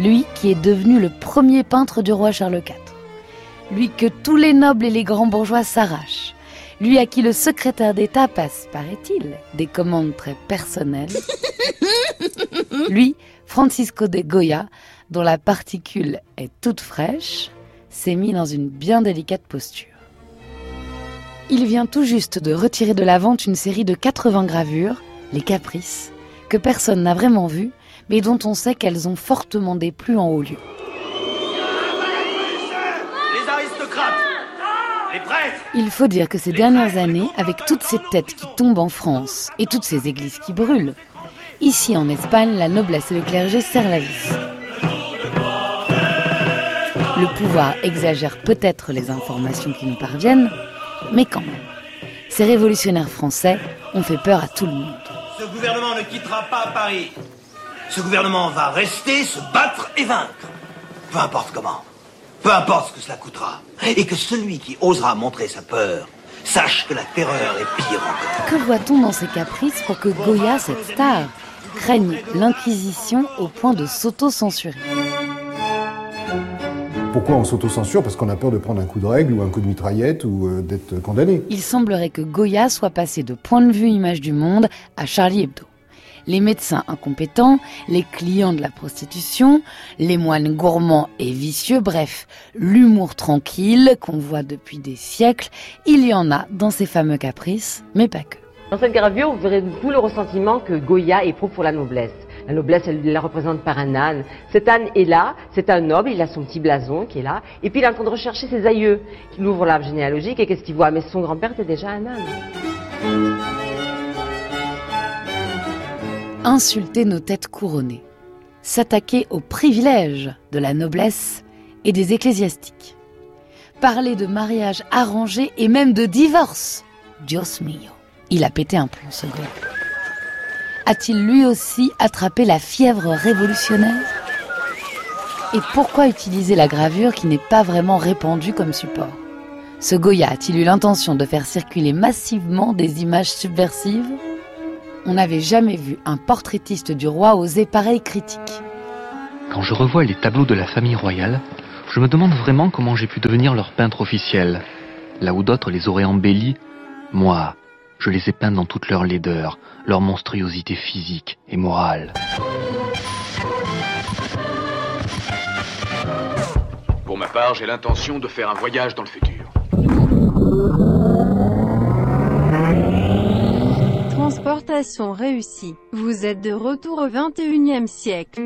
Lui qui est devenu le premier peintre du roi Charles IV. Lui que tous les nobles et les grands bourgeois s'arrachent. Lui à qui le secrétaire d'État passe, paraît-il, des commandes très personnelles. Lui, Francisco de Goya, dont la particule est toute fraîche, s'est mis dans une bien délicate posture. Il vient tout juste de retirer de la vente une série de 80 gravures, les Caprices, que personne n'a vraiment vues, mais dont on sait qu'elles ont fortement déplu en haut lieu. Les aristocrates Les prêtres Il faut dire que ces dernières années, avec toutes ces têtes qui tombent en France et toutes ces églises qui brûlent, ici en Espagne, la noblesse et le clergé serrent la vis. Le pouvoir exagère peut-être les informations qui nous parviennent, mais quand même. Ces révolutionnaires français ont fait peur à tout le monde. Ce gouvernement ne quittera pas Paris. Ce gouvernement va rester, se battre et vaincre. Peu importe comment. Peu importe ce que cela coûtera. Et que celui qui osera montrer sa peur sache que la terreur est pire encore. Que voit-on dans ces caprices pour que Goya, cette star, craigne l'Inquisition au point de s'auto-censurer? Pourquoi on s'autocensure? Parce qu'on a peur de prendre un coup de règle ou un coup de mitraillette ou euh, d'être condamné. Il semblerait que Goya soit passé de point de vue image du monde à Charlie Hebdo. Les médecins incompétents, les clients de la prostitution, les moines gourmands et vicieux, bref, l'humour tranquille qu'on voit depuis des siècles, il y en a dans ces fameux caprices, mais pas que. Dans cette gravure, vous verrez tout le ressentiment que Goya éprouve pour la noblesse. La noblesse, elle la représente par un âne. Cet âne est là, c'est un noble, il a son petit blason qui est là, et puis il est en train de rechercher ses aïeux. Il ouvre l'arbre généalogique et qu'est-ce qu'il voit? Mais son grand-père était déjà un âne. Insulter nos têtes couronnées, s'attaquer aux privilèges de la noblesse et des ecclésiastiques, parler de mariage arrangé et même de divorce. Dios mio, il a pété un plomb ce gars. A-t-il lui aussi attrapé la fièvre révolutionnaire? Et pourquoi utiliser la gravure qui n'est pas vraiment répandue comme support? Ce Goya a-t-il eu l'intention de faire circuler massivement des images subversives? On n'avait jamais vu un portraitiste du roi oser pareille critique. Quand je revois les tableaux de la famille royale, je me demande vraiment comment j'ai pu devenir leur peintre officiel. Là où d'autres les auraient embellis, moi, je les ai peints dans toute leur laideur, leur monstruosité physique et morale. Pour ma part, j'ai l'intention de faire un voyage dans le futur. Vous êtes de retour au 21e siècle.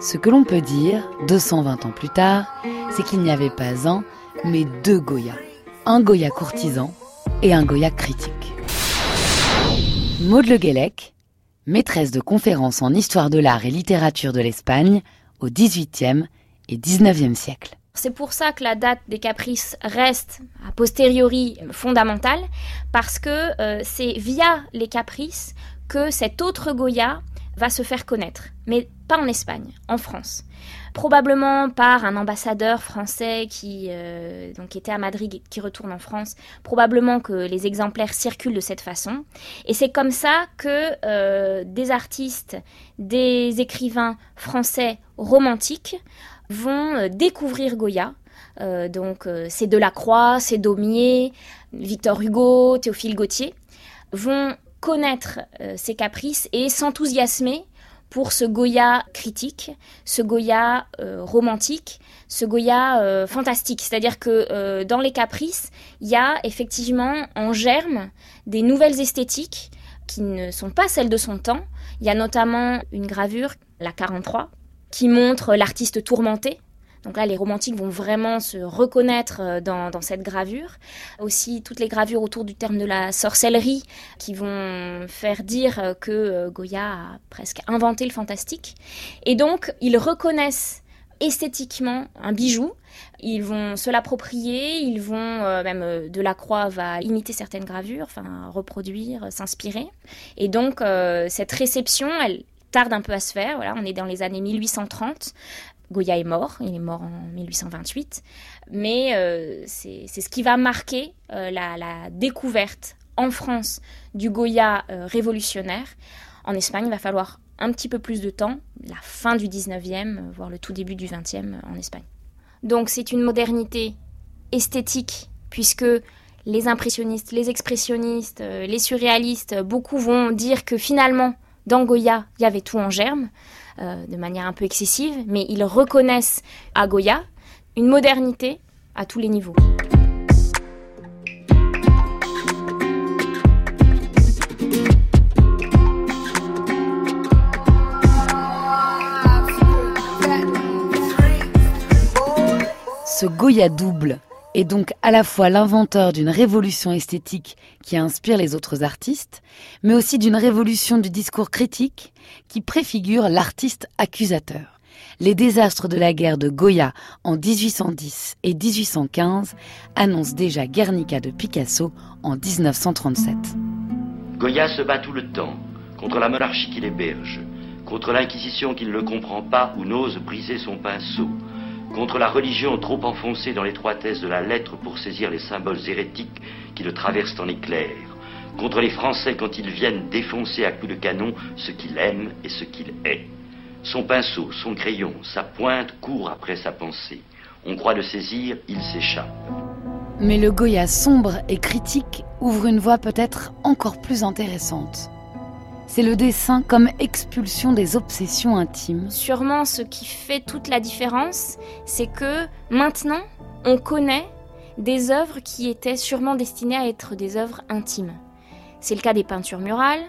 Ce que l'on peut dire, 220 ans plus tard, c'est qu'il n'y avait pas un, mais deux Goya. Un Goya courtisan et un Goya critique. Maud Le Guellec, maîtresse de conférences en histoire de l'art et littérature de l'Espagne au XVIIIe et XIXe siècle. C'est pour ça que la date des caprices reste a posteriori fondamentale, parce que euh, c'est via les caprices que cet autre Goya va se faire connaître, mais pas en Espagne, en France. Probablement par un ambassadeur français qui euh, donc était à Madrid et qui retourne en France. Probablement que les exemplaires circulent de cette façon. Et c'est comme ça que euh, des artistes, des écrivains français romantiques vont euh, découvrir Goya. Euh, donc euh, c'est Delacroix, c'est Daumier, Victor Hugo, Théophile Gautier vont connaître ses caprices et s'enthousiasmer pour ce Goya critique, ce Goya romantique, ce Goya fantastique. C'est-à-dire que dans les caprices, il y a effectivement en germe des nouvelles esthétiques qui ne sont pas celles de son temps. Il y a notamment une gravure, la 43, qui montre l'artiste tourmenté. Donc là, les romantiques vont vraiment se reconnaître euh, dans, cette gravure. Aussi, toutes les gravures autour du terme de la sorcellerie qui vont faire dire euh, que Goya a presque inventé le fantastique. Et donc, ils reconnaissent esthétiquement un bijou. Ils vont se l'approprier, ils vont, euh, même euh, Delacroix va imiter certaines gravures, enfin reproduire, s'inspirer. Et donc cette réception, elle tarde un peu à se faire. Voilà, on est dans les années 1830. Goya est mort, il est mort en 1828, mais c'est ce qui va marquer la, la, découverte en France du Goya révolutionnaire. En Espagne, il va falloir un petit peu plus de temps, la fin du 19e, voire le tout début du 20e en Espagne. Donc c'est une modernité esthétique, puisque les impressionnistes, les expressionnistes, euh, les surréalistes, beaucoup vont dire que finalement, dans Goya, il y avait tout en germe, euh, de manière un peu excessive, mais ils reconnaissent à Goya une modernité à tous les niveaux. Ce Goya double est donc à la fois l'inventeur d'une révolution esthétique qui inspire les autres artistes, mais aussi d'une révolution du discours critique qui préfigure l'artiste accusateur. Les désastres de la guerre de Goya en 1810 et 1815 annoncent déjà Guernica de Picasso en 1937. Goya se bat tout le temps contre la monarchie qu'il héberge, contre l'Inquisition qui ne le comprend pas ou n'ose briser son pinceau, contre la religion trop enfoncée dans l'étroitesse de la lettre pour saisir les symboles hérétiques qui le traversent en éclairs, contre les Français quand ils viennent défoncer à coups de canon ce qu'il aime et ce qu'il est. Son pinceau, son crayon, sa pointe courent après sa pensée. On croit le saisir, il s'échappe. Mais le Goya sombre et critique ouvre une voie peut-être encore plus intéressante c'est le dessin comme expulsion des obsessions intimes. Sûrement ce qui fait toute la différence, c'est que maintenant, on connaît des œuvres qui étaient sûrement destinées à être des œuvres intimes. C'est le cas des peintures murales,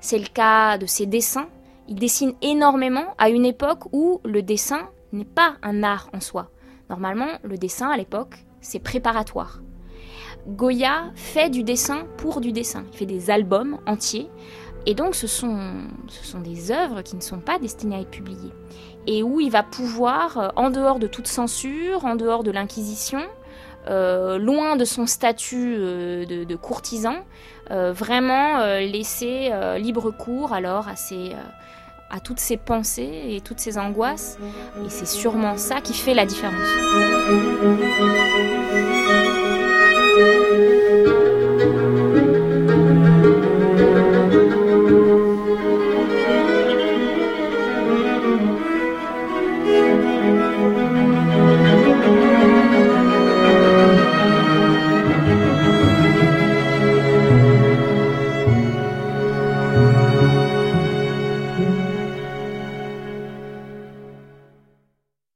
c'est le cas de ses dessins. Il dessine énormément à une époque où le dessin n'est pas un art en soi. Normalement, le dessin à l'époque, c'est préparatoire. Goya fait du dessin pour du dessin. Il fait des albums entiers et donc ce sont, ce sont des œuvres qui ne sont pas destinées à être publiées. Et où il va pouvoir, euh, en dehors de toute censure, en dehors de l'Inquisition, euh, loin de son statut euh, de, courtisan, vraiment laisser libre cours alors à, à toutes ses pensées et toutes ses angoisses. Et c'est sûrement ça qui fait la différence.